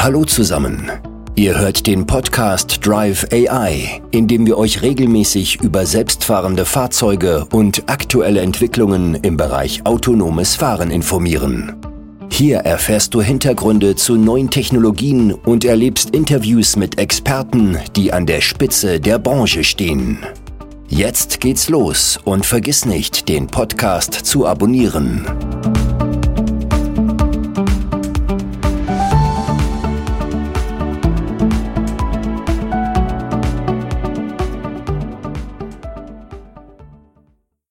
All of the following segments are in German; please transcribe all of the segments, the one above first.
Hallo zusammen. Ihr hört den Podcast Drive AI, in dem wir euch regelmäßig über selbstfahrende Fahrzeuge und aktuelle Entwicklungen im Bereich autonomes Fahren informieren. Hier erfährst du Hintergründe zu neuen Technologien und erlebst Interviews mit Experten, die an der Spitze der Branche stehen. Jetzt geht's los und vergiss nicht, den Podcast zu abonnieren.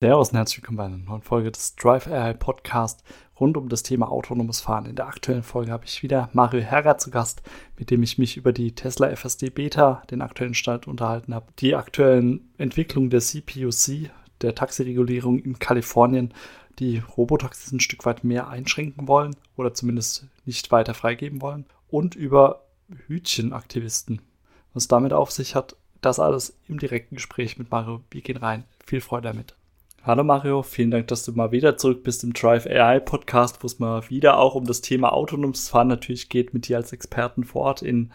Servus und herzlich willkommen bei einer neuen Folge des Drive AI Podcast rund um das Thema autonomes Fahren. In der aktuellen Folge habe ich wieder Mario Herrer zu Gast, mit dem ich mich über die Tesla FSD Beta, den aktuellen Stand unterhalten habe, die aktuellen Entwicklungen der CPUC, der Taxiregulierung in Kalifornien, die Robotaxis ein Stück weit mehr einschränken wollen oder zumindest nicht weiter freigeben wollen und über Hütchenaktivisten. Was damit auf sich hat, das alles im direkten Gespräch mit Mario. Wir gehen rein. Viel Freude damit. Hallo Mario, vielen Dank, dass du mal wieder zurück bist im Drive AI Podcast, wo es mal wieder auch um das Thema autonomes Fahren natürlich geht, mit dir als Experten vor Ort in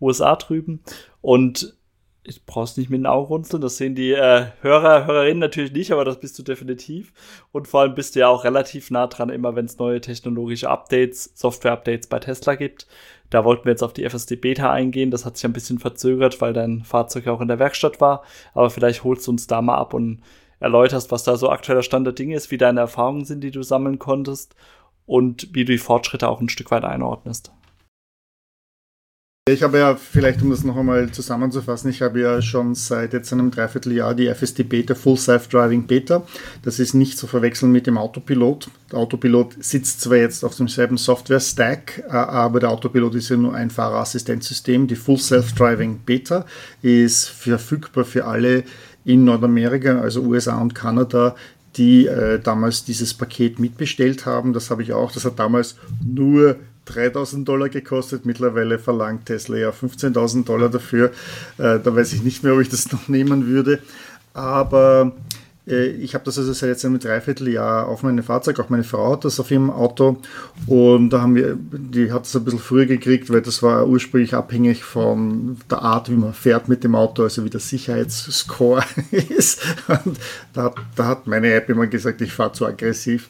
USA drüben. Und ich brauch's nicht mit den Augen runzeln, das sehen die äh, Hörer, Hörerinnen natürlich nicht, aber das bist du definitiv. Und vor allem bist du ja auch relativ nah dran, immer wenn es neue technologische Updates, Software-Updates bei Tesla gibt. Da wollten wir jetzt auf die FSD Beta eingehen. Das hat sich ein bisschen verzögert, weil dein Fahrzeug auch in der Werkstatt war. Aber vielleicht holst du uns da mal ab und erläuterst, was da so aktueller Stand der Dinge ist, wie deine Erfahrungen sind, die du sammeln konntest und wie du die Fortschritte auch ein Stück weit einordnest. Ich habe ja, vielleicht um das noch einmal zusammenzufassen, ich habe ja schon seit jetzt einem Dreivierteljahr die FSD Beta Full Self-Driving Beta. Das ist nicht zu verwechseln mit dem Autopilot. Der Autopilot sitzt zwar jetzt auf demselben Software-Stack, äh, aber der Autopilot ist ja nur ein Fahrerassistenzsystem. Die Full Self-Driving Beta ist verfügbar für alle in Nordamerika, also USA und Kanada, die äh, damals dieses Paket mitbestellt haben. Das habe ich auch. Das hat damals nur 3000 Dollar gekostet. Mittlerweile verlangt Tesla ja 15.000 Dollar dafür. Äh, da weiß ich nicht mehr, ob ich das noch nehmen würde. Aber ich habe das also seit jetzt einem Dreivierteljahr auf meinem Fahrzeug, auch meine Frau hat das auf ihrem Auto und da haben wir, die hat es ein bisschen früher gekriegt, weil das war ursprünglich abhängig von der Art, wie man fährt mit dem Auto, also wie der Sicherheitsscore ist. Und da, da hat meine App immer gesagt, ich fahre zu aggressiv.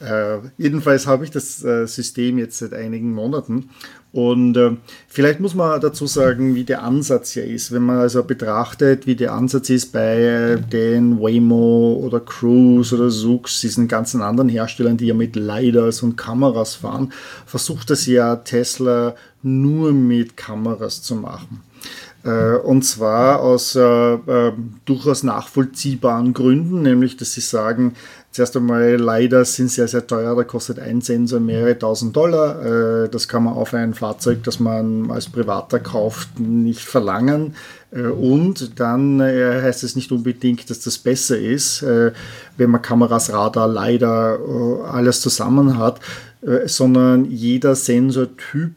Äh, jedenfalls habe ich das äh, System jetzt seit einigen Monaten und äh, vielleicht muss man dazu sagen, wie der Ansatz ja ist. Wenn man also betrachtet, wie der Ansatz ist bei äh, den Waymo oder Cruise oder Zoox, diesen ganzen anderen Herstellern, die ja mit LiDARs und Kameras fahren, versucht das ja Tesla nur mit Kameras zu machen. Äh, und zwar aus äh, äh, durchaus nachvollziehbaren Gründen, nämlich dass sie sagen, zuerst einmal leider sind sehr, sehr teuer, da kostet ein Sensor mehrere tausend Dollar. Äh, das kann man auf ein Fahrzeug, das man als Privater kauft, nicht verlangen. Und dann heißt es nicht unbedingt, dass das besser ist, wenn man Kameras, Radar, leider alles zusammen hat, sondern jeder Sensortyp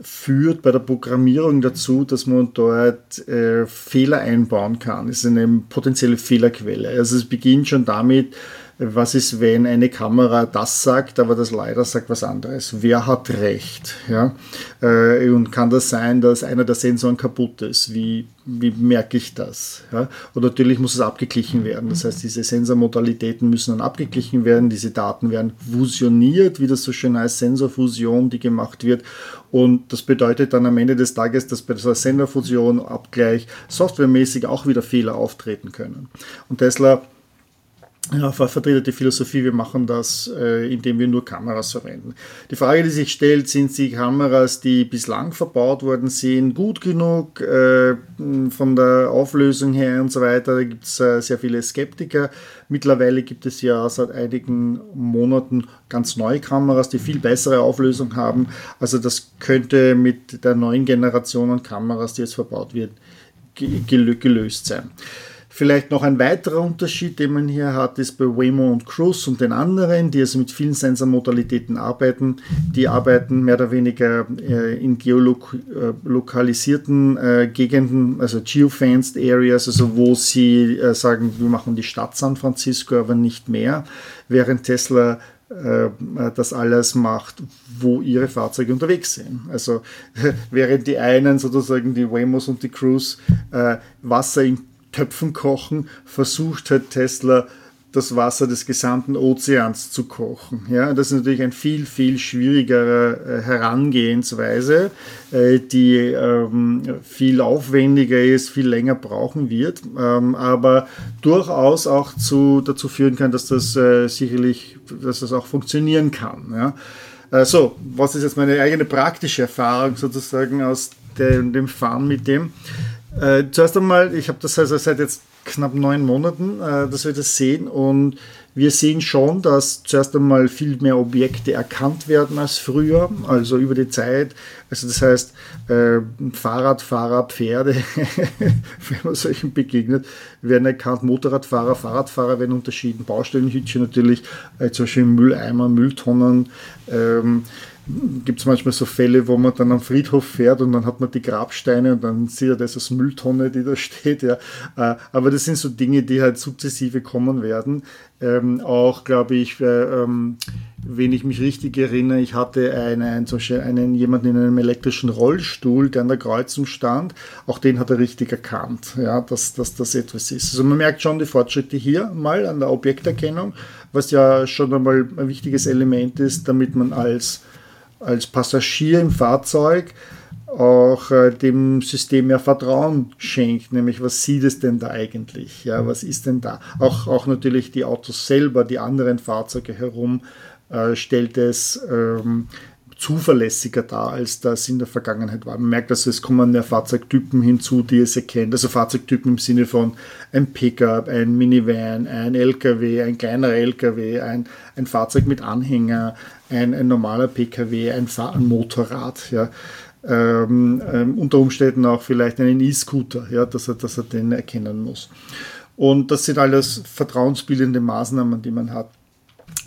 führt bei der Programmierung dazu, dass man dort äh, Fehler einbauen kann. Es ist eine potenzielle Fehlerquelle. Also es beginnt schon damit, was ist, wenn eine Kamera das sagt, aber das leider sagt was anderes? Wer hat recht? Ja? Äh, und kann das sein, dass einer der Sensoren kaputt ist? Wie, wie merke ich das? Ja? Und natürlich muss es abgeglichen werden. Das heißt, diese Sensormodalitäten müssen dann abgeglichen werden. Diese Daten werden fusioniert, wie das so schön heißt, Sensorfusion, die gemacht wird. Und das bedeutet dann am Ende des Tages, dass bei dieser Sensorfusion, Abgleich, softwaremäßig auch wieder Fehler auftreten können. Und Tesla ja, vertretet die Philosophie, wir machen das, äh, indem wir nur Kameras verwenden. Die Frage, die sich stellt, sind die Kameras, die bislang verbaut worden sind, gut genug äh, von der Auflösung her und so weiter? Da gibt es äh, sehr viele Skeptiker. Mittlerweile gibt es ja seit einigen Monaten ganz neue Kameras, die viel bessere Auflösung haben. Also das könnte mit der neuen Generation an Kameras, die jetzt verbaut wird, gelöst sein. Vielleicht noch ein weiterer Unterschied, den man hier hat, ist bei Waymo und Cruise und den anderen, die also mit vielen Sensormodalitäten arbeiten. Die arbeiten mehr oder weniger äh, in geolokalisierten äh, Gegenden, also geofenced Areas, also wo sie äh, sagen, wir machen die Stadt San Francisco, aber nicht mehr, während Tesla äh, das alles macht, wo ihre Fahrzeuge unterwegs sind. Also während die einen sozusagen die Waymos und die Cruise äh, Wasser in Töpfen kochen, versucht halt Tesla das Wasser des gesamten Ozeans zu kochen. Ja, das ist natürlich eine viel, viel schwierigere äh, Herangehensweise, äh, die ähm, viel aufwendiger ist, viel länger brauchen wird, ähm, aber durchaus auch zu, dazu führen kann, dass das äh, sicherlich, dass das auch funktionieren kann. Ja. So, was ist jetzt meine eigene praktische Erfahrung sozusagen aus dem Fahren mit dem? Äh, zuerst einmal, ich habe das also seit jetzt knapp neun Monaten, äh, dass wir das sehen. Und wir sehen schon, dass zuerst einmal viel mehr Objekte erkannt werden als früher, also über die Zeit. Also das heißt, äh, Fahrradfahrer, Pferde, wenn man solchen begegnet, werden erkannt, Motorradfahrer, Fahrradfahrer werden unterschieden, Baustellenhütchen natürlich, äh, zum Beispiel Mülleimer, Mülltonnen. Ähm, gibt es manchmal so Fälle, wo man dann am Friedhof fährt und dann hat man die Grabsteine und dann sieht er das als Mülltonne, die da steht. Ja. Äh, aber das sind so Dinge, die halt sukzessive kommen werden. Ähm, auch, glaube ich, äh, ähm, wenn ich mich richtig erinnere, ich hatte einen, zum Beispiel einen, jemanden in einem elektrischen Rollstuhl, der an der Kreuzung stand. Auch den hat er richtig erkannt, ja, dass, dass das etwas ist. Also man merkt schon die Fortschritte hier mal an der Objekterkennung, was ja schon einmal ein wichtiges Element ist, damit man als als Passagier im Fahrzeug auch äh, dem System mehr Vertrauen schenkt, nämlich was sieht es denn da eigentlich? Ja, was ist denn da? Auch, auch natürlich die Autos selber, die anderen Fahrzeuge herum, äh, stellt es ähm, zuverlässiger dar, als das in der Vergangenheit war. Man merkt, dass es kommen mehr Fahrzeugtypen hinzu, die es erkennt. Also Fahrzeugtypen im Sinne von ein Pickup, ein Minivan, ein LKW, ein kleiner LKW, ein, ein Fahrzeug mit Anhänger, ein, ein normaler PKW, ein, Fahr ein Motorrad. Ja. Ähm, ähm, unter Umständen auch vielleicht einen E-Scooter, ja, dass, er, dass er den erkennen muss. Und das sind alles vertrauensbildende Maßnahmen, die man hat.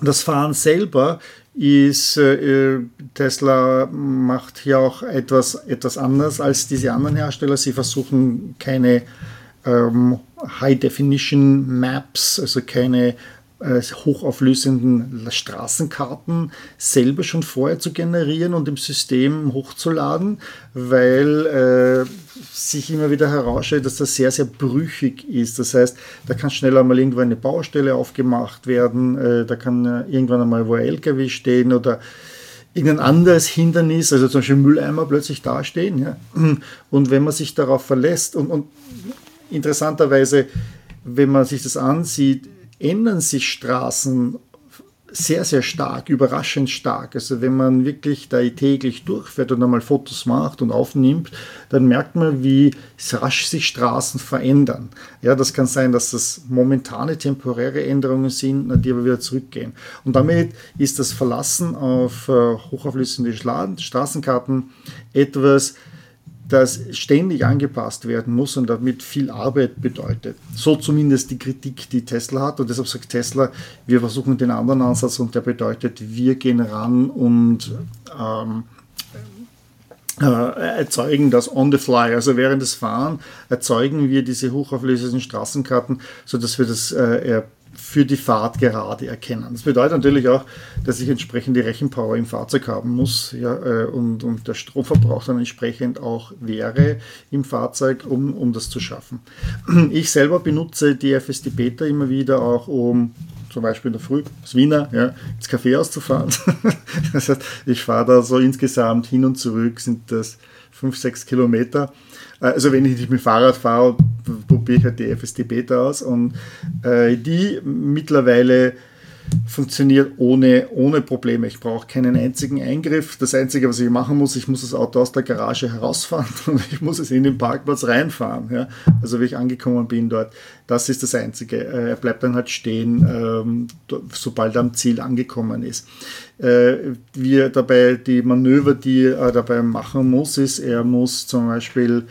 Das Fahren selber ist, äh, Tesla macht hier auch etwas, etwas anders als diese anderen Hersteller. Sie versuchen keine ähm, High-Definition Maps, also keine äh, hochauflösenden Straßenkarten selber schon vorher zu generieren und im System hochzuladen, weil äh, sich immer wieder herausstellt, dass das sehr, sehr brüchig ist. Das heißt, da kann schnell einmal irgendwo eine Baustelle aufgemacht werden, äh, da kann äh, irgendwann einmal wo ein LKW stehen oder irgendein anderes Hindernis, also zum Beispiel Mülleimer plötzlich dastehen. Ja? Und wenn man sich darauf verlässt und, und interessanterweise, wenn man sich das ansieht, ändern sich Straßen sehr, sehr stark, überraschend stark. Also wenn man wirklich da täglich durchfährt und einmal Fotos macht und aufnimmt, dann merkt man, wie rasch sich Straßen verändern. Ja, das kann sein, dass das momentane temporäre Änderungen sind, die aber wieder zurückgehen. Und damit ist das Verlassen auf äh, hochauflösende Straßenkarten etwas, das ständig angepasst werden muss und damit viel Arbeit bedeutet. So zumindest die Kritik, die Tesla hat. Und deshalb sagt Tesla, wir versuchen den anderen Ansatz und der bedeutet, wir gehen ran und ähm, äh, erzeugen das on the fly. Also während des Fahren erzeugen wir diese hochauflösenden Straßenkarten, sodass wir das äh, für die Fahrt gerade erkennen. Das bedeutet natürlich auch, dass ich entsprechend die Rechenpower im Fahrzeug haben muss ja, äh, und, und der Stromverbrauch dann entsprechend auch wäre im Fahrzeug, um, um das zu schaffen. Ich selber benutze die FSD Beta immer wieder auch, um zum Beispiel in der Früh aus Wiener ja, ins Café auszufahren. das heißt, ich fahre da so insgesamt hin und zurück, sind das 5, 6 Kilometer also wenn ich nicht mit Fahrrad fahre, probiere ich halt die FSD Beta aus. Und äh, die mittlerweile funktioniert ohne, ohne Probleme. Ich brauche keinen einzigen Eingriff. Das Einzige, was ich machen muss, ich muss das Auto aus der Garage herausfahren und ich muss es in den Parkplatz reinfahren. Ja? Also wie ich angekommen bin dort, das ist das Einzige. Äh, er bleibt dann halt stehen, ähm, sobald er am Ziel angekommen ist. Äh, wir dabei die Manöver, die er dabei machen muss, ist, er muss zum Beispiel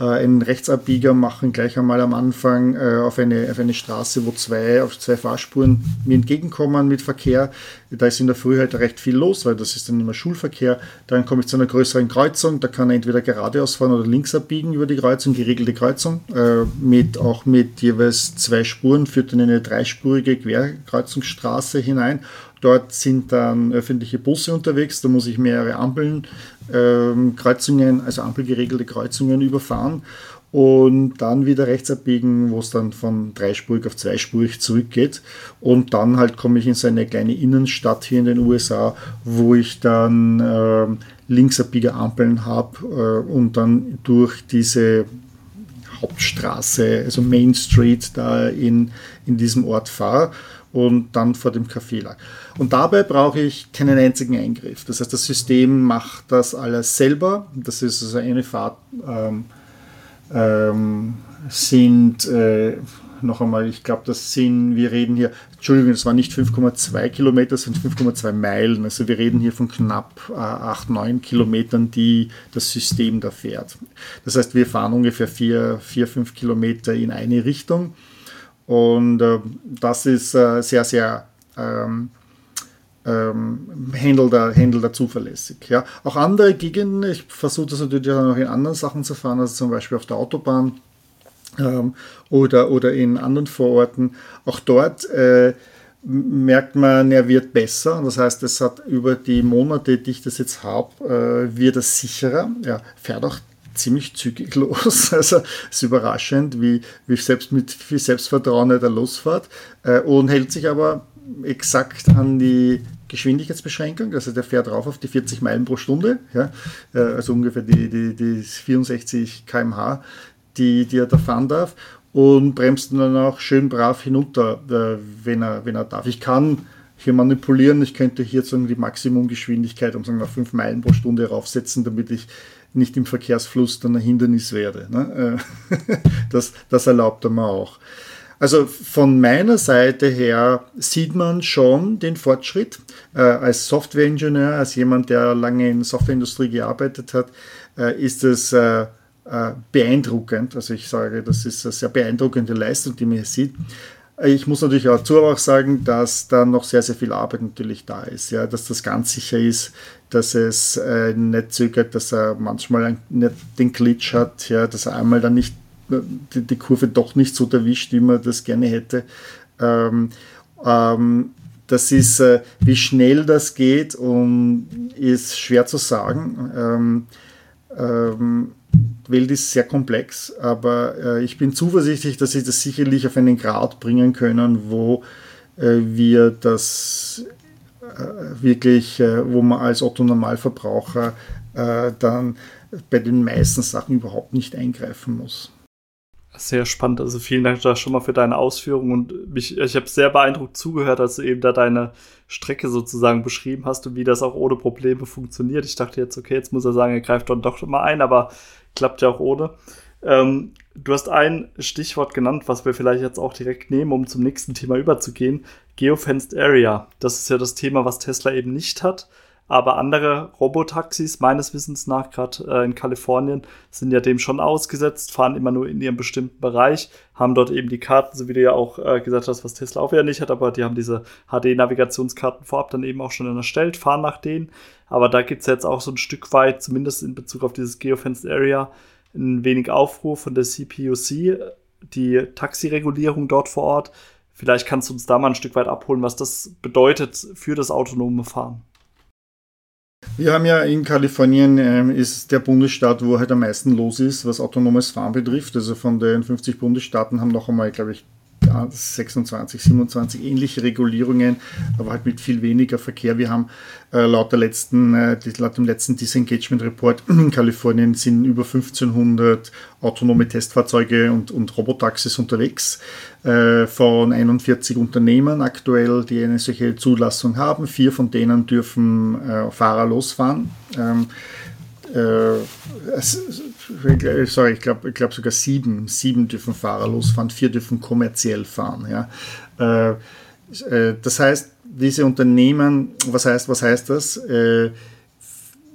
äh, einen Rechtsabbieger machen, gleich einmal am Anfang äh, auf, eine, auf eine Straße, wo zwei, auf zwei Fahrspuren mir entgegenkommen mit Verkehr. Da ist in der Früh halt recht viel los, weil das ist dann immer Schulverkehr. Dann komme ich zu einer größeren Kreuzung, da kann er entweder geradeaus fahren oder links abbiegen über die Kreuzung, geregelte Kreuzung, äh, mit, auch mit jeweils zwei Spuren, führt dann in eine dreispurige Querkreuzungsstraße hinein. Dort sind dann öffentliche Busse unterwegs, da muss ich mehrere Ampeln, ähm, Kreuzungen, also ampelgeregelte Kreuzungen überfahren und dann wieder rechts abbiegen, wo es dann von dreispurig auf zweispurig zurückgeht. Und dann halt komme ich in so eine kleine Innenstadt hier in den USA, wo ich dann äh, Linksabbieger-Ampeln habe äh, und dann durch diese Hauptstraße, also Main Street da in, in diesem Ort fahre und dann vor dem Café lag. Und dabei brauche ich keinen einzigen Eingriff. Das heißt, das System macht das alles selber. Das ist also eine Fahrt. Ähm, ähm, sind äh, noch einmal, ich glaube, das sind, wir reden hier, Entschuldigung, das waren nicht 5,2 Kilometer, das sind 5,2 Meilen. Also wir reden hier von knapp äh, 8, 9 Kilometern, die das System da fährt. Das heißt, wir fahren ungefähr 4, 4 5 Kilometer in eine Richtung. Und äh, das ist äh, sehr, sehr ähm, ähm, handelt, er, handelt er zuverlässig. Ja. Auch andere Gegenden, ich versuche das natürlich auch noch in anderen Sachen zu fahren, also zum Beispiel auf der Autobahn ähm, oder, oder in anderen Vororten. Auch dort äh, merkt man, er wird besser. Das heißt, es hat über die Monate, die ich das jetzt habe, äh, wird es sicherer. Er fährt auch ziemlich zügig los. Also es ist überraschend, wie, wie selbst mit viel Selbstvertrauen er da losfährt äh, und hält sich aber exakt an die Geschwindigkeitsbeschränkung, also der fährt rauf auf die 40 Meilen pro Stunde, ja, äh, also ungefähr die, die, die 64 km/h, die, die er da fahren darf und bremst dann auch schön brav hinunter, äh, wenn er, wenn er darf. Ich kann hier manipulieren, ich könnte hier sagen, die Maximumgeschwindigkeit um sagen wir, 5 Meilen pro Stunde raufsetzen, damit ich nicht im Verkehrsfluss dann ein Hindernis werde. Ne? Äh, das, das erlaubt er mir auch. Also von meiner Seite her sieht man schon den Fortschritt. Äh, als Software-Ingenieur, als jemand, der lange in der Softwareindustrie gearbeitet hat, äh, ist es beeindruckend. Also ich sage, das ist eine sehr beeindruckende Leistung, die man hier sieht. Ich muss natürlich auch dazu auch sagen, dass da noch sehr, sehr viel Arbeit natürlich da ist. Ja, dass das ganz sicher ist, dass es äh, nicht zögert, dass er manchmal ein, nicht den Glitch hat, ja, dass er einmal dann nicht die, die, Kurve doch nicht so erwischt, wie man das gerne hätte. Ähm, ähm, das ist, äh, wie schnell das geht, und ist schwer zu sagen. Ähm, ähm, Welt ist sehr komplex, aber äh, ich bin zuversichtlich, dass sie das sicherlich auf einen Grad bringen können, wo äh, wir das äh, wirklich, äh, wo man als Otto Normalverbraucher äh, dann bei den meisten Sachen überhaupt nicht eingreifen muss. Sehr spannend. Also vielen Dank da schon mal für deine Ausführungen und mich, ich habe sehr beeindruckt zugehört, als du eben da deine Strecke sozusagen beschrieben hast und wie das auch ohne Probleme funktioniert. Ich dachte jetzt, okay, jetzt muss er sagen, er greift dann doch mal ein, aber klappt ja auch ohne. Ähm, du hast ein Stichwort genannt, was wir vielleicht jetzt auch direkt nehmen, um zum nächsten Thema überzugehen. Geofenced Area. Das ist ja das Thema, was Tesla eben nicht hat. Aber andere Robotaxis, meines Wissens nach, gerade äh, in Kalifornien, sind ja dem schon ausgesetzt, fahren immer nur in ihrem bestimmten Bereich, haben dort eben die Karten, so wie du ja auch äh, gesagt hast, was Tesla auch wieder nicht hat, aber die haben diese HD-Navigationskarten vorab dann eben auch schon erstellt, fahren nach denen. Aber da gibt es jetzt auch so ein Stück weit, zumindest in Bezug auf dieses Geofenced Area, ein wenig Aufruhr von der CPUC, die Taxiregulierung dort vor Ort. Vielleicht kannst du uns da mal ein Stück weit abholen, was das bedeutet für das autonome Fahren. Wir haben ja in Kalifornien äh, ist der Bundesstaat, wo halt am meisten los ist, was autonomes Fahren betrifft. Also von den 50 Bundesstaaten haben noch einmal, glaube ich, 26, 27 ähnliche Regulierungen, aber halt mit viel weniger Verkehr. Wir haben äh, laut, der letzten, äh, laut dem letzten Disengagement Report in Kalifornien sind über 1500 autonome Testfahrzeuge und, und Robotaxis unterwegs äh, von 41 Unternehmen aktuell, die eine solche Zulassung haben. Vier von denen dürfen äh, Fahrer losfahren. Ähm, äh, sorry, ich glaube ich glaub sogar sieben, sieben dürfen Fahrer losfahren, vier dürfen kommerziell fahren. Ja. Äh, äh, das heißt, diese Unternehmen, was heißt, was heißt das?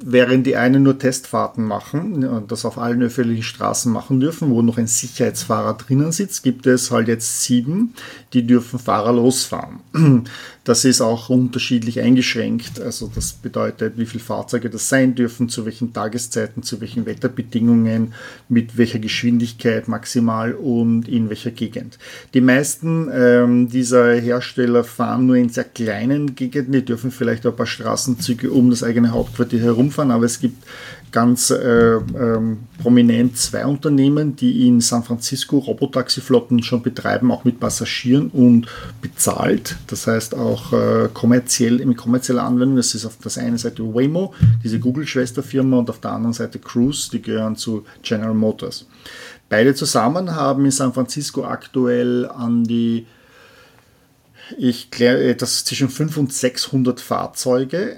Während die einen nur Testfahrten machen und das auf allen öffentlichen Straßen machen dürfen, wo noch ein Sicherheitsfahrer drinnen sitzt, gibt es halt jetzt sieben, die dürfen fahrerlos fahren. Das ist auch unterschiedlich eingeschränkt. Also das bedeutet, wie viele Fahrzeuge das sein dürfen, zu welchen Tageszeiten, zu welchen Wetterbedingungen, mit welcher Geschwindigkeit maximal und in welcher Gegend. Die meisten ähm, dieser Hersteller fahren nur in sehr kleinen Gegenden. Die dürfen vielleicht ein paar Straßenzüge um das eigene Hauptquartier herumfahren, aber es gibt ganz äh, ähm, prominent zwei Unternehmen, die in San Francisco Robotaxiflotten schon betreiben, auch mit Passagieren und bezahlt. Das heißt auch äh, kommerziell, in kommerzieller Anwendung. Das ist auf der einen Seite Waymo, diese Google-Schwesterfirma, und auf der anderen Seite Cruise, die gehören zu General Motors. Beide zusammen haben in San Francisco aktuell an die ich kläre, das zwischen 500 und 600 Fahrzeuge,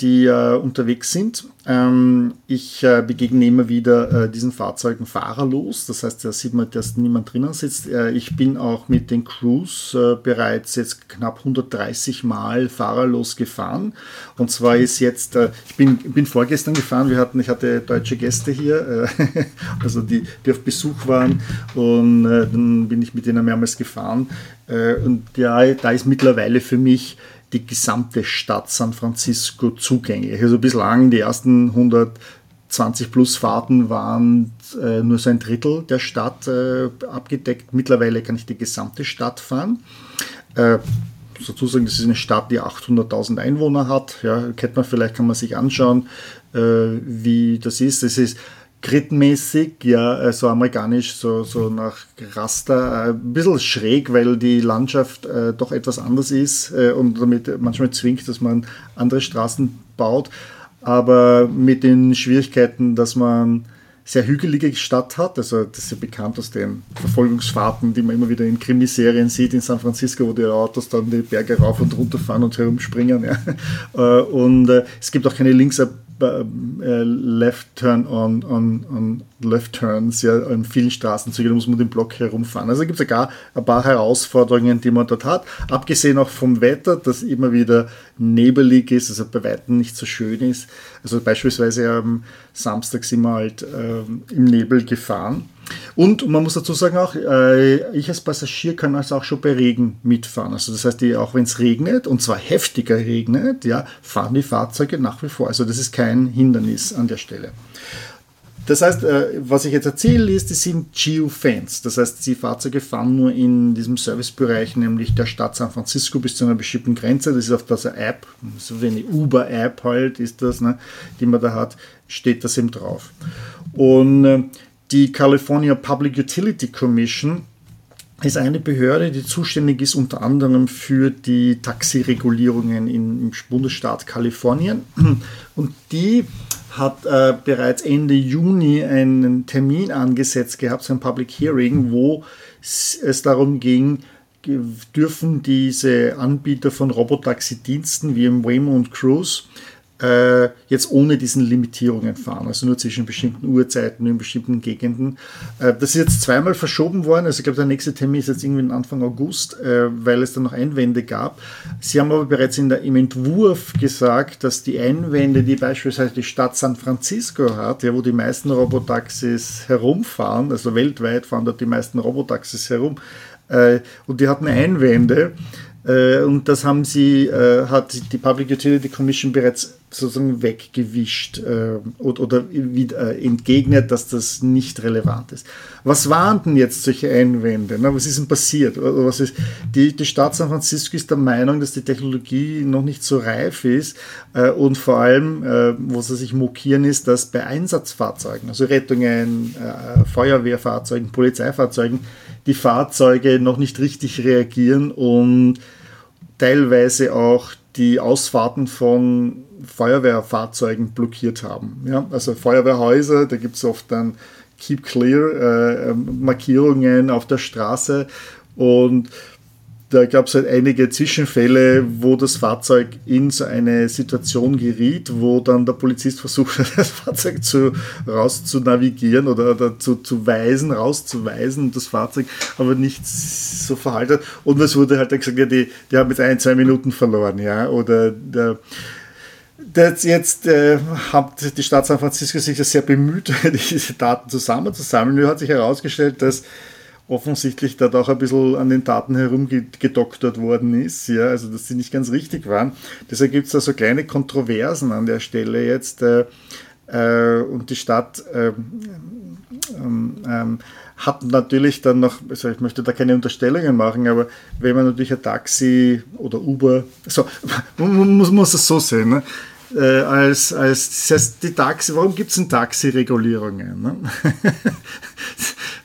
die äh, unterwegs sind. Ähm, ich äh, begegne immer wieder äh, diesen Fahrzeugen fahrerlos. Das heißt, da sieht man, dass niemand drinnen sitzt. Äh, ich bin auch mit den Crews äh, bereits jetzt knapp 130 Mal fahrerlos gefahren. Und zwar ist jetzt, äh, ich bin, bin vorgestern gefahren. Wir hatten, ich hatte deutsche Gäste hier, also die, die auf Besuch waren. Und dann bin ich mit denen mehrmals gefahren. Und ja, da ist mittlerweile für mich die gesamte Stadt San Francisco zugänglich. Also bislang die ersten 120 plus Fahrten waren äh, nur so ein Drittel der Stadt äh, abgedeckt. Mittlerweile kann ich die gesamte Stadt fahren. Äh, sozusagen, das ist eine Stadt, die 800.000 Einwohner hat. Ja, kennt man vielleicht, kann man sich anschauen, äh, wie das ist. Das ist gridmäßig, ja, also amerikanisch, so, so nach Raster, äh, ein bisschen schräg, weil die Landschaft äh, doch etwas anders ist äh, und damit manchmal zwingt, dass man andere Straßen baut, aber mit den Schwierigkeiten, dass man sehr hügelige Stadt hat. Also das ist ja bekannt aus den Verfolgungsfahrten, die man immer wieder in Krimiserien sieht in San Francisco, wo die Autos dann die Berge rauf und runter fahren und herumspringen. Ja. Äh, und äh, es gibt auch keine Linksab äh, Left Turn on, on, on Left Turns ja in vielen Straßenzügen, da muss man den Block herumfahren. Also gibt es ja gar ein paar Herausforderungen, die man dort hat. Abgesehen auch vom Wetter, das immer wieder nebelig ist, also bei Weitem nicht so schön ist. Also beispielsweise am Samstag sind wir halt äh, im Nebel gefahren. Und man muss dazu sagen auch, äh, ich als Passagier kann also auch schon bei Regen mitfahren. Also das heißt, die, auch wenn es regnet, und zwar heftiger regnet, ja, fahren die Fahrzeuge nach wie vor. Also das ist kein Hindernis an der Stelle. Das heißt, äh, was ich jetzt erzähle, ist, die sind Geofans. Das heißt, die Fahrzeuge fahren nur in diesem Servicebereich, nämlich der Stadt San Francisco bis zu einer bestimmten Grenze. Das ist auf dieser App, so wie eine Uber-App halt ist das, ne, die man da hat, steht das eben drauf. Und äh, die California Public Utility Commission ist eine Behörde, die zuständig ist unter anderem für die Taxiregulierungen im Bundesstaat Kalifornien. Und die hat äh, bereits Ende Juni einen Termin angesetzt gehabt, so ein Public Hearing, wo es darum ging, dürfen diese Anbieter von Robotaxi-Diensten wie im Waymo und Cruise äh, jetzt ohne diesen Limitierungen fahren, also nur zwischen bestimmten Uhrzeiten in bestimmten Gegenden. Äh, das ist jetzt zweimal verschoben worden, also ich glaube, der nächste Termin ist jetzt irgendwie Anfang August, äh, weil es dann noch Einwände gab. Sie haben aber bereits in der, im Entwurf gesagt, dass die Einwände, die beispielsweise die Stadt San Francisco hat, ja, wo die meisten Robotaxis herumfahren, also weltweit fahren dort die meisten Robotaxis herum, äh, und die hatten Einwände, äh, und das haben sie, äh, hat die Public Utility Commission bereits sozusagen weggewischt äh, oder, oder äh, entgegnet, dass das nicht relevant ist. Was waren denn jetzt solche Einwände? Na, was ist denn passiert? Was ist, die, die Stadt San Francisco ist der Meinung, dass die Technologie noch nicht so reif ist äh, und vor allem, äh, wo sie sich mokieren, ist, dass bei Einsatzfahrzeugen, also Rettungen, äh, Feuerwehrfahrzeugen, Polizeifahrzeugen, die Fahrzeuge noch nicht richtig reagieren und teilweise auch die Ausfahrten von Feuerwehrfahrzeugen blockiert haben. Ja? Also Feuerwehrhäuser, da gibt es oft dann Keep Clear äh, ähm, Markierungen auf der Straße und da gab es halt einige Zwischenfälle, wo das Fahrzeug in so eine Situation geriet, wo dann der Polizist versucht hat, das Fahrzeug zu, raus zu navigieren oder, oder zu, weisen, rauszuweisen, das Fahrzeug aber nicht so verhalten. Und es wurde halt gesagt, ja, die, die haben jetzt ein, zwei Minuten verloren, ja, oder der, das jetzt äh, hat die Stadt San Francisco sich sehr bemüht, diese Daten zusammenzusammeln. Nur hat sich herausgestellt, dass offensichtlich da doch ein bisschen an den Daten herumgedoktert worden ist, ja, also dass sie nicht ganz richtig waren. Deshalb gibt es da so kleine Kontroversen an der Stelle jetzt. Äh, äh, und die Stadt ähm, ähm, ähm, hat natürlich dann noch, also ich möchte da keine Unterstellungen machen, aber wenn man natürlich ein Taxi oder Uber, so, man muss, muss es so sehen, ne? Äh, als, als das heißt, die Taxi, warum gibt es denn Taxiregulierungen? Ne?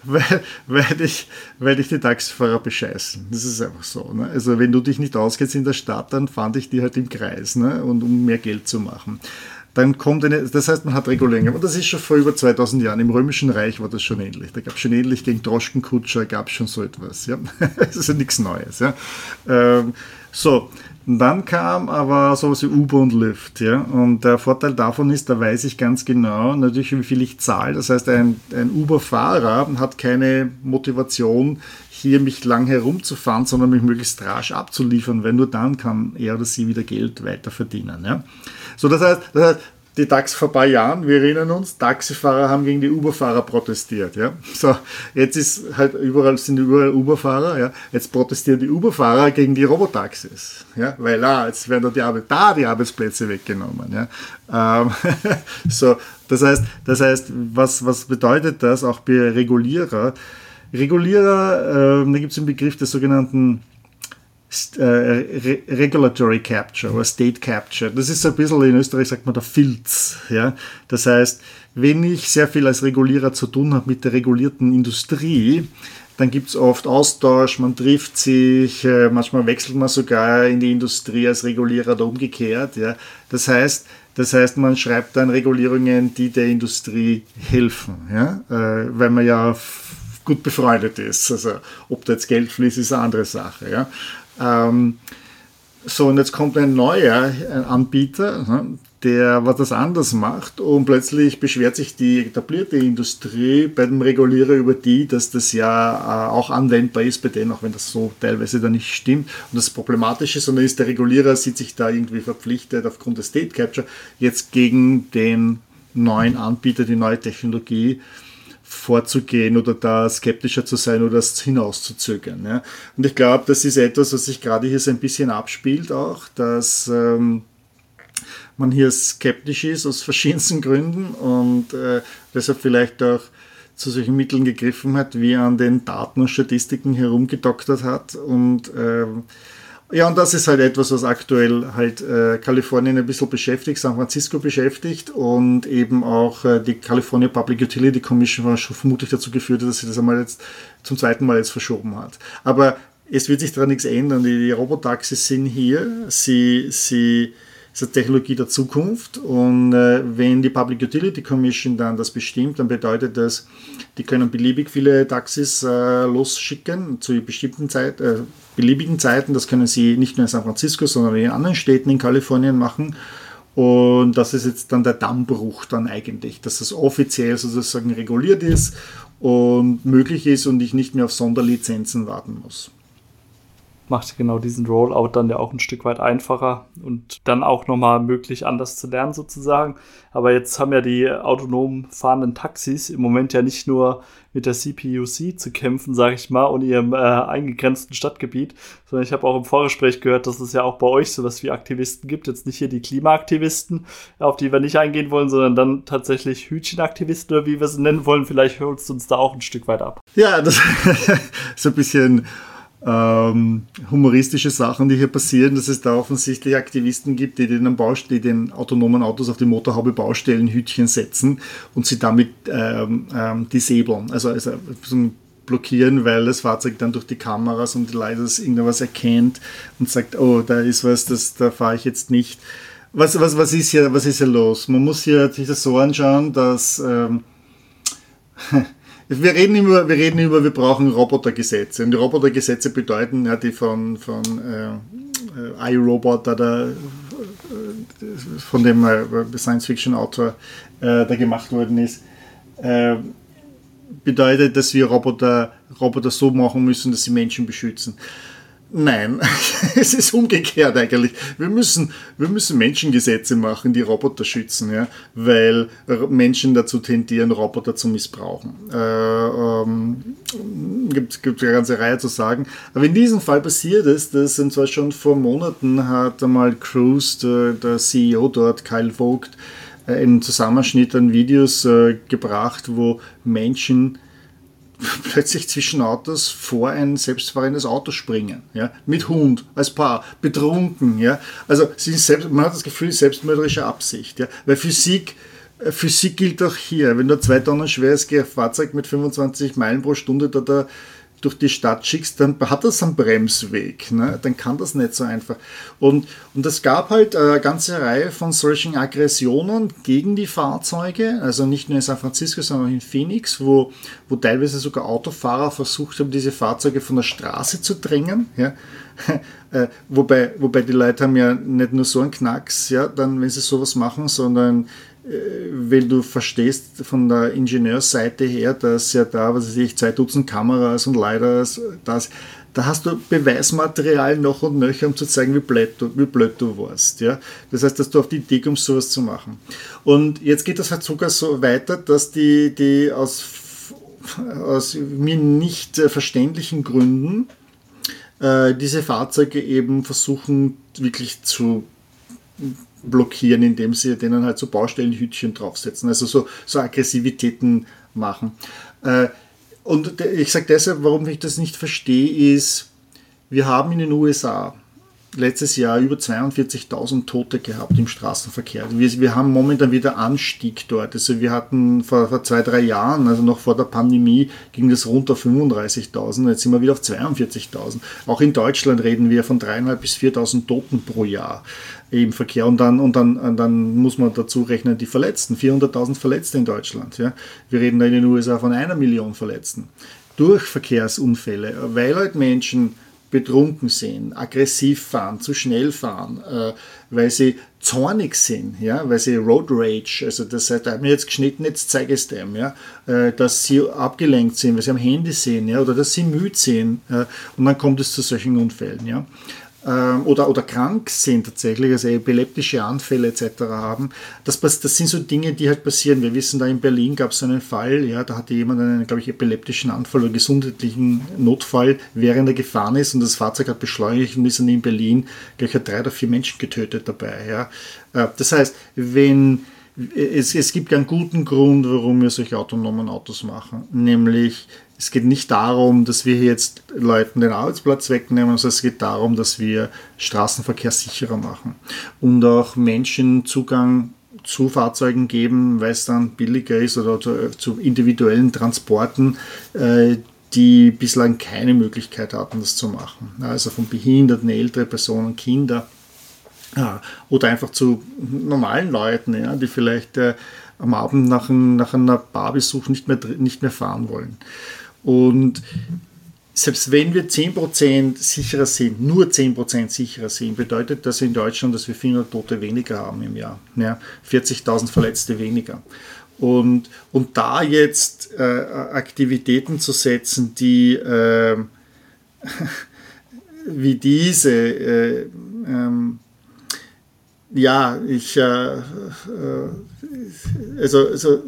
weil, weil, dich, weil dich die Taxifahrer bescheißen. Das ist einfach so. Ne? Also wenn du dich nicht auskennst in der Stadt, dann fahren dich die halt im Kreis, ne? und um mehr Geld zu machen dann kommt eine, das heißt, man hat Regulierung. Und das ist schon vor über 2000 Jahren. Im Römischen Reich war das schon ähnlich. Da gab es schon ähnlich gegen Droschkenkutscher, gab es schon so etwas. Ja? Das ist ja nichts Neues. Ja? Ähm, so, und dann kam aber sowas wie Uber und Lyft. Ja? Und der Vorteil davon ist, da weiß ich ganz genau natürlich, wie viel ich zahle. Das heißt, ein, ein Uber-Fahrer hat keine Motivation, hier mich lang herumzufahren, sondern mich möglichst rasch abzuliefern, weil nur dann kann er oder sie wieder Geld weiter verdienen. Ja? So, das heißt, das heißt die Taxi vor ein paar Jahren, wir erinnern uns, Taxifahrer haben gegen die Uber-Fahrer protestiert. Ja? So, jetzt ist halt überall sind überall Uber-Fahrer, ja? jetzt protestieren die Uber-Fahrer gegen die Robotaxis. Ja? Weil ah, jetzt werden da die, da die Arbeitsplätze weggenommen. Ja? Ähm, so, das heißt, das heißt was, was bedeutet das auch bei Regulierer? Regulierer, äh, da gibt es den Begriff des sogenannten äh, Re Regulatory Capture oder State Capture. Das ist ein bisschen, in Österreich sagt man der Filz. Ja? Das heißt, wenn ich sehr viel als Regulierer zu tun habe mit der regulierten Industrie, dann gibt es oft Austausch, man trifft sich, äh, manchmal wechselt man sogar in die Industrie als Regulierer oder umgekehrt. Ja? Das, heißt, das heißt, man schreibt dann Regulierungen, die der Industrie helfen, ja? Äh, weil man ja gut befreundet ist. Also ob da jetzt Geld fließt, ist eine andere Sache. Ja? Ähm, so, und jetzt kommt ein neuer Anbieter, ne, der was das anders macht und plötzlich beschwert sich die etablierte Industrie bei dem Regulierer über die, dass das ja äh, auch anwendbar ist bei denen, auch wenn das so teilweise da nicht stimmt. Und das Problematische, sondern ist, der Regulierer sieht sich da irgendwie verpflichtet aufgrund des State Capture jetzt gegen den neuen Anbieter, die neue Technologie vorzugehen oder da skeptischer zu sein oder es hinauszuzögern. Ja. Und ich glaube, das ist etwas, was sich gerade hier so ein bisschen abspielt auch, dass ähm, man hier skeptisch ist aus verschiedensten Gründen und äh, deshalb vielleicht auch zu solchen Mitteln gegriffen hat, wie an den Daten und Statistiken herumgedoktert hat und ähm, ja, und das ist halt etwas, was aktuell halt äh, Kalifornien ein bisschen beschäftigt, San Francisco beschäftigt und eben auch äh, die California Public Utility Commission war schon vermutlich dazu geführt, dass sie das einmal jetzt zum zweiten Mal jetzt verschoben hat. Aber es wird sich daran nichts ändern. Die, die Robotaxis sind hier. Sie, sie ist eine Technologie der Zukunft und äh, wenn die Public Utility Commission dann das bestimmt, dann bedeutet das, die können beliebig viele Taxis äh, losschicken zu bestimmten Zeit, äh, beliebigen Zeiten. Das können sie nicht nur in San Francisco, sondern in anderen Städten in Kalifornien machen. Und das ist jetzt dann der Dammbruch dann eigentlich, dass das offiziell sozusagen reguliert ist und möglich ist und ich nicht mehr auf Sonderlizenzen warten muss macht genau diesen Rollout dann ja auch ein Stück weit einfacher und dann auch nochmal möglich, anders zu lernen sozusagen. Aber jetzt haben ja die autonom fahrenden Taxis im Moment ja nicht nur mit der CPUC zu kämpfen, sage ich mal, und ihrem äh, eingegrenzten Stadtgebiet, sondern ich habe auch im Vorgespräch gehört, dass es ja auch bei euch sowas wie Aktivisten gibt. Jetzt nicht hier die Klimaaktivisten, auf die wir nicht eingehen wollen, sondern dann tatsächlich Hütchenaktivisten oder wie wir sie nennen wollen. Vielleicht holst du uns da auch ein Stück weit ab. Ja, das ist ein bisschen ähm, humoristische Sachen, die hier passieren, dass es da offensichtlich Aktivisten gibt, die den, Baust die den autonomen Autos auf die Motorhaube Baustellenhütchen setzen und sie damit ähm, ähm, disablen, also, also blockieren, weil das Fahrzeug dann durch die Kameras und leider irgendwas erkennt und sagt, oh, da ist was, das, da fahre ich jetzt nicht. Was, was, was, ist hier, was ist hier los? Man muss hier sich das so anschauen, dass ähm, wir reden immer, wir reden immer, wir brauchen Robotergesetze. Und die Robotergesetze bedeuten, ja, die von, von äh, äh iRobot oder äh, von dem äh, Science-Fiction-Autor äh, da gemacht worden ist, äh, bedeutet, dass wir Roboter, Roboter so machen müssen, dass sie Menschen beschützen. Nein, es ist umgekehrt eigentlich. Wir müssen, wir müssen Menschengesetze machen, die Roboter schützen, ja? weil Menschen dazu tendieren, Roboter zu missbrauchen. Äh, ähm, gibt, gibt eine ganze Reihe zu sagen. Aber in diesem Fall passiert es, das sind zwar schon vor Monaten hat einmal Cruise, der, der CEO dort, Kyle Vogt, äh, einen Zusammenschnitt an Videos äh, gebracht, wo Menschen plötzlich zwischen Autos vor ein selbstfahrendes Auto springen, ja, mit Hund, als Paar, betrunken, ja. Also selbst, man hat das Gefühl, selbstmörderische Absicht, ja, weil Physik, äh, Physik gilt auch hier. Wenn du zwei Tonnen schweres Fahrzeug mit 25 Meilen pro Stunde da, da durch die Stadt schickst, dann hat das einen Bremsweg. Ne? Dann kann das nicht so einfach. Und, und es gab halt eine ganze Reihe von solchen Aggressionen gegen die Fahrzeuge, also nicht nur in San Francisco, sondern auch in Phoenix, wo, wo teilweise sogar Autofahrer versucht haben, diese Fahrzeuge von der Straße zu drängen. Ja? Äh, wobei, wobei die Leute haben ja nicht nur so einen Knacks, ja, dann, wenn sie sowas machen, sondern äh, wenn du verstehst von der Ingenieursseite her, dass ja da, was weiß ich, zwei Dutzend Kameras und LiDARs, das, da hast du Beweismaterial noch und nöcher, um zu zeigen, wie blöd du, wie blöd du warst. Ja? Das heißt, dass du auf die Idee kommst, sowas zu machen. Und jetzt geht das halt sogar so weiter, dass die, die aus, aus mir nicht verständlichen Gründen äh, diese Fahrzeuge eben versuchen wirklich zu blockieren, indem sie denen halt so Baustellenhütchen draufsetzen, also so, so Aggressivitäten machen. Äh, und ich sage deshalb, warum ich das nicht verstehe, ist, wir haben in den USA letztes Jahr über 42.000 Tote gehabt im Straßenverkehr. Wir, wir, haben momentan wieder Anstieg dort. Also wir hatten vor, vor zwei, drei Jahren, also noch vor der Pandemie, ging das runter auf 35.000. Jetzt sind wir wieder auf 42.000. Auch in Deutschland reden wir von 3.500 bis 4.000 Toten pro Jahr im Verkehr. Und dann, und dann, und dann muss man dazu rechnen die Verletzten. 400.000 Verletzte in Deutschland. Ja. Wir reden da in den USA von einer Million Verletzten durch Verkehrsunfälle, weil halt Menschen betrunken sind, aggressiv fahren, zu schnell fahren, äh, weil sie zornig sind, ja, weil sie Road Rage, also das heißt, da hat mir jetzt geschnitten, jetzt zeige ich es dem, ja, äh, dass sie abgelenkt sind, weil sie am Handy sehen, ja, oder dass sie müde sind, äh, und dann kommt es zu solchen Unfällen, ja ähm, oder, oder krank sind tatsächlich, also epileptische Anfälle etc. haben. Das, das sind so Dinge, die halt passieren. Wir wissen, da in Berlin gab es einen Fall, ja, da hatte jemand einen, glaube ich, epileptischen Anfall oder gesundheitlichen Notfall, während er gefahren ist und das Fahrzeug hat beschleunigt und ist dann in Berlin gleich drei oder vier Menschen getötet dabei. Ja. Äh, das heißt, wenn es, es gibt einen guten Grund, warum wir solche autonomen Autos machen, nämlich es geht nicht darum, dass wir jetzt Leuten den Arbeitsplatz wegnehmen, sondern es geht darum, dass wir Straßenverkehr sicherer machen und auch Menschen Zugang zu Fahrzeugen geben, weil es dann billiger ist oder zu, zu individuellen Transporten, äh, die bislang keine Möglichkeit hatten, das zu machen. Also von Behinderten, ältere Personen, Kinder oder einfach zu normalen Leuten, die vielleicht äh, am Abend nach, ein, nach einer Barbesuch nicht mehr, nicht mehr fahren wollen. Und selbst wenn wir 10% sicherer sind, nur 10% sicherer sind, bedeutet das in Deutschland, dass wir 400 Tote weniger haben im Jahr. Ja, 40.000 Verletzte weniger. Und, und da jetzt äh, Aktivitäten zu setzen, die äh, wie diese, äh, ähm, ja, ich, äh, äh, also, also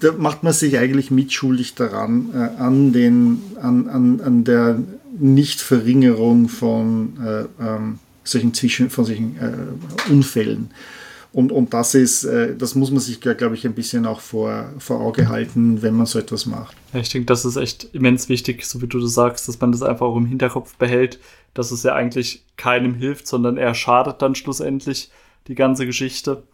da macht man sich eigentlich mitschuldig daran, äh, an, den, an, an, an der Nichtverringerung von äh, ähm, solchen, Zwischen, von solchen äh, Unfällen. Und, und das ist, äh, das muss man sich, glaube ich, ein bisschen auch vor, vor Auge halten, wenn man so etwas macht. Ja, ich denke, das ist echt immens wichtig, so wie du das sagst, dass man das einfach auch im Hinterkopf behält, dass es ja eigentlich keinem hilft, sondern eher schadet dann schlussendlich die ganze Geschichte.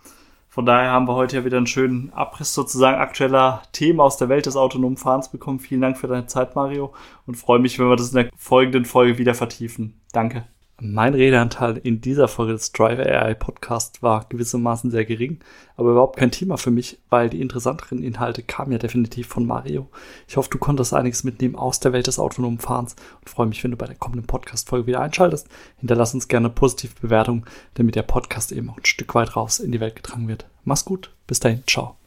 Von daher haben wir heute ja wieder einen schönen Abriss sozusagen aktueller Themen aus der Welt des autonomen Fahrens bekommen. Vielen Dank für deine Zeit, Mario, und freue mich, wenn wir das in der folgenden Folge wieder vertiefen. Danke. Mein Redeanteil in dieser Folge des Driver AI Podcast war gewissermaßen sehr gering, aber überhaupt kein Thema für mich, weil die interessanteren Inhalte kamen ja definitiv von Mario. Ich hoffe, du konntest einiges mitnehmen aus der Welt des autonomen Fahrens und freue mich, wenn du bei der kommenden Podcast-Folge wieder einschaltest. Hinterlass uns gerne positive Bewertungen, damit der Podcast eben auch ein Stück weit raus in die Welt getragen wird. Mach's gut, bis dahin, ciao.